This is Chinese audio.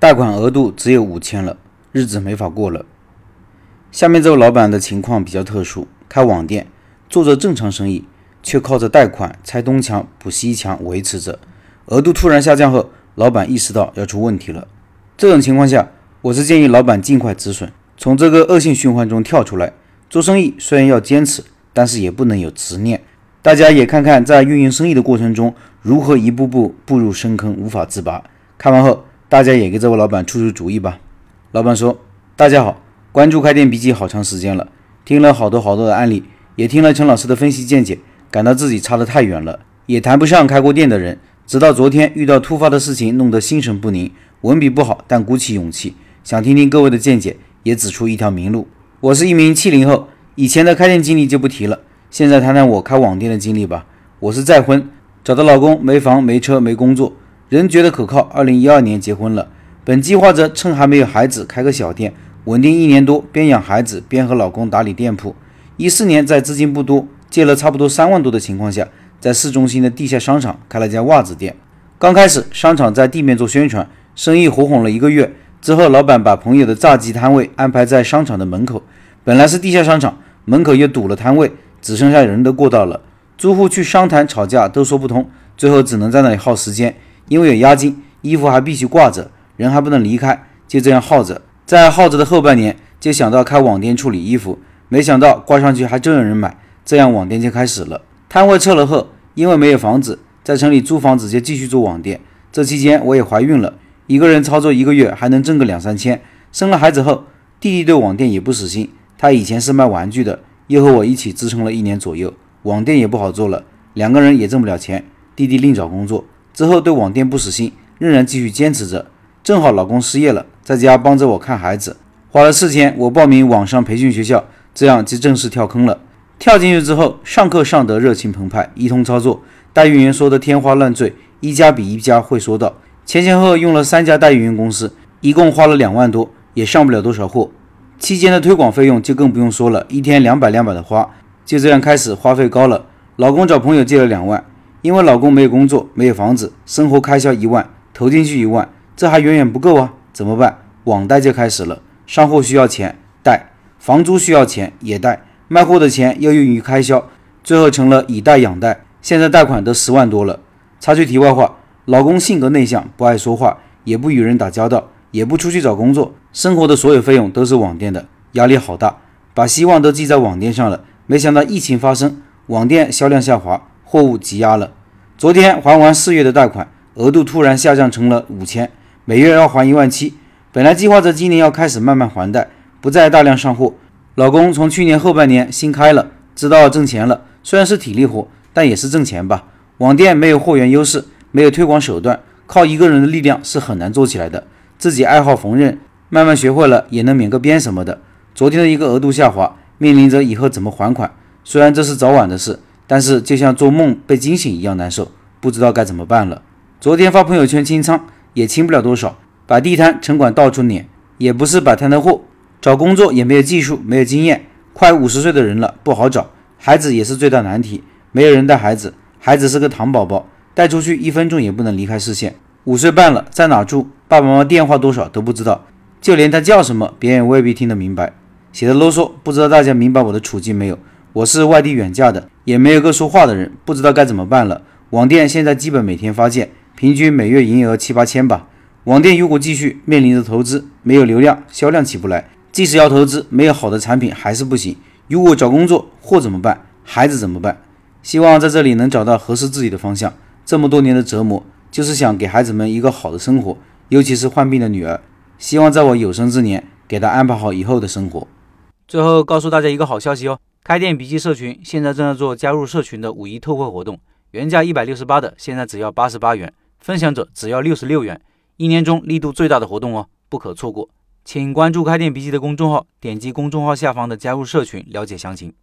贷款额度只有五千了，日子没法过了。下面这位老板的情况比较特殊，开网店，做着正常生意，却靠着贷款拆东墙补西墙维持着。额度突然下降后，老板意识到要出问题了。这种情况下，我是建议老板尽快止损，从这个恶性循环中跳出来。做生意虽然要坚持，但是也不能有执念。大家也看看，在运营生意的过程中，如何一步步步入深坑，无法自拔。看完后，大家也给这位老板出出主意吧。老板说：“大家好，关注开店笔记好长时间了，听了好多好多的案例，也听了陈老师的分析见解，感到自己差得太远了，也谈不上开过店的人。直到昨天遇到突发的事情，弄得心神不宁，文笔不好，但鼓起勇气，想听听各位的见解，也指出一条明路。我是一名七零后，以前的开店经历就不提了。”现在谈谈我开网店的经历吧。我是再婚，找的老公没房没车没工作，人觉得可靠。二零一二年结婚了，本计划着趁还没有孩子开个小店，稳定一年多，边养孩子边和老公打理店铺。一四年在资金不多，借了差不多三万多的情况下，在市中心的地下商场开了家袜子店。刚开始商场在地面做宣传，生意火红了一个月之后，老板把朋友的炸鸡摊位安排在商场的门口，本来是地下商场，门口又堵了摊位。只剩下人的过道了，租户去商谈吵架都说不通，最后只能在那里耗时间。因为有押金，衣服还必须挂着，人还不能离开，就这样耗着。在耗着的后半年，就想到开网店处理衣服，没想到挂上去还真有人买，这样网店就开始了。摊位撤了后，因为没有房子，在城里租房子就继续做网店。这期间我也怀孕了，一个人操作一个月还能挣个两三千。生了孩子后，弟弟对网店也不死心，他以前是卖玩具的。又和我一起支撑了一年左右，网店也不好做了，两个人也挣不了钱。弟弟另找工作之后，对网店不死心，仍然继续坚持着。正好老公失业了，在家帮着我看孩子，花了四千，我报名网上培训学校，这样就正式跳坑了。跳进去之后，上课上得热情澎湃，一通操作，代运营说的天花乱坠，一家比一家会说道。前前后后用了三家代运营公司，一共花了两万多，也上不了多少货。期间的推广费用就更不用说了，一天两百两百的花，就这样开始花费高了。老公找朋友借了两万，因为老公没有工作，没有房子，生活开销一万，投进去一万，这还远远不够啊！怎么办？网贷就开始了，上货需要钱，贷；房租需要钱，也贷；卖货的钱要用于开销，最后成了以贷养贷。现在贷款都十万多了。插句题外话，老公性格内向，不爱说话，也不与人打交道。也不出去找工作，生活的所有费用都是网店的，压力好大，把希望都寄在网店上了。没想到疫情发生，网店销量下滑，货物积压了。昨天还完四月的贷款，额度突然下降成了五千，每月要还一万七。本来计划着今年要开始慢慢还贷，不再大量上货。老公从去年后半年新开了，知道挣钱了，虽然是体力活，但也是挣钱吧。网店没有货源优势，没有推广手段，靠一个人的力量是很难做起来的。自己爱好缝纫，慢慢学会了也能免个边什么的。昨天的一个额度下滑，面临着以后怎么还款。虽然这是早晚的事，但是就像做梦被惊醒一样难受，不知道该怎么办了。昨天发朋友圈清仓，也清不了多少，把地摊城管到处撵，也不是摆摊的货。找工作也没有技术，没有经验，快五十岁的人了不好找。孩子也是最大难题，没有人带孩子，孩子是个糖宝宝，带出去一分钟也不能离开视线。五岁半了，在哪住？爸爸妈妈电话多少都不知道，就连他叫什么，别人未必听得明白。写的啰嗦，不知道大家明白我的处境没有？我是外地远嫁的，也没有个说话的人，不知道该怎么办了。网店现在基本每天发件，平均每月营业额七八千吧。网店如果继续面临着投资，没有流量，销量起不来。即使要投资，没有好的产品还是不行。如果找工作，货怎么办？孩子怎么办？希望在这里能找到合适自己的方向。这么多年的折磨，就是想给孩子们一个好的生活。尤其是患病的女儿，希望在我有生之年给她安排好以后的生活。最后告诉大家一个好消息哦，开店笔记社群现在正在做加入社群的五一特惠活动，原价一百六十八的，现在只要八十八元，分享者只要六十六元，一年中力度最大的活动哦，不可错过。请关注开店笔记的公众号，点击公众号下方的加入社群了解详情。